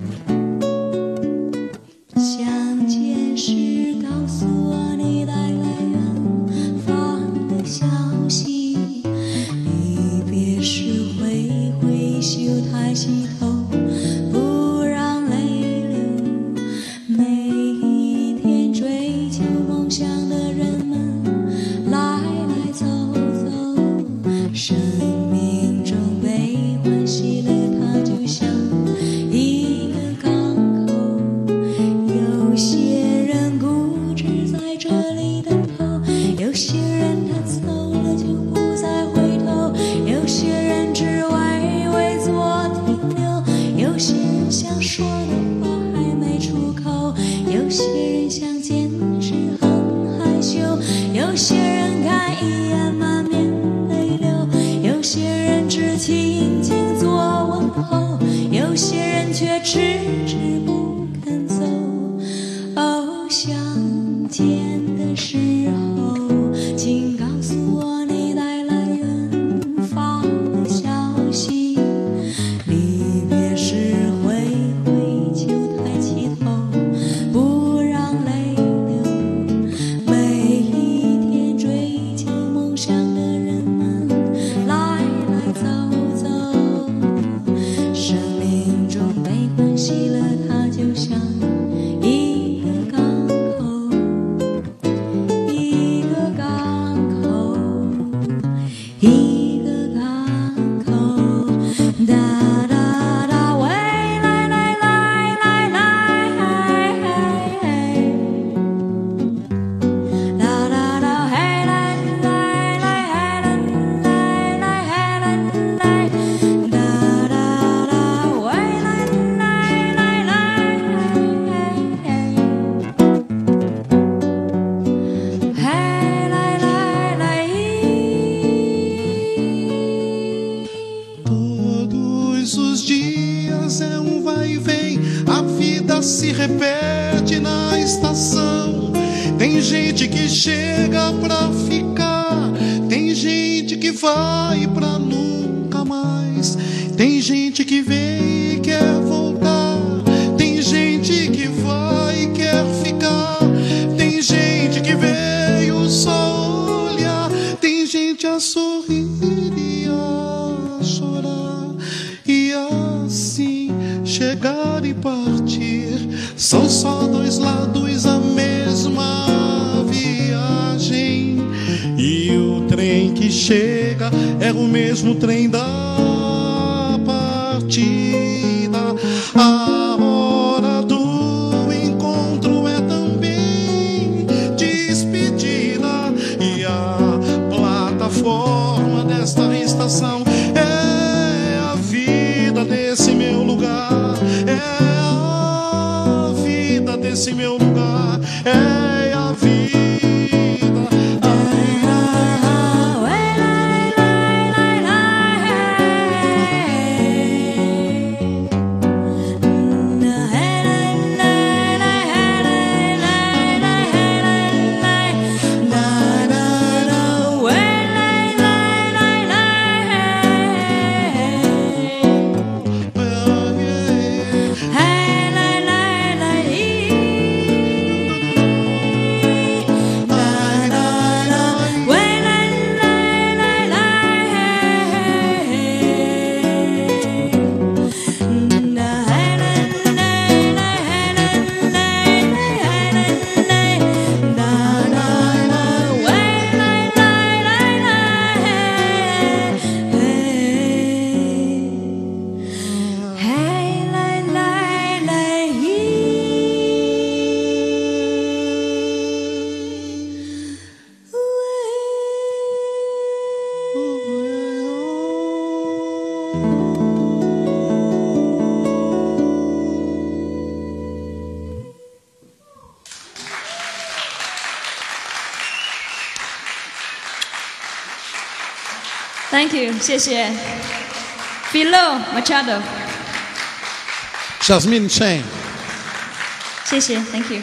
Mm-hmm. 说的话还没出口，有些人想坚持很害羞，有些人看一眼满面泪流，有些人只轻轻做问候，有些人却迟迟不肯走。哦，相见的时候，se repete na estação. Tem gente que chega pra ficar, tem gente que vai pra nunca mais. Tem gente que vem e quer voltar, tem gente que vai e quer ficar. Tem gente que veio só olhar, tem gente a sorrir chegar e partir. São só dois lados a mesma viagem. E o trem que chega é o mesmo trem da partida. A hora do encontro é também despedida. E a plataforma desta estação desse meu lugar. É Thank you，谢谢。Philo Machado， Jasmine Chen. 谢谢，Thank you。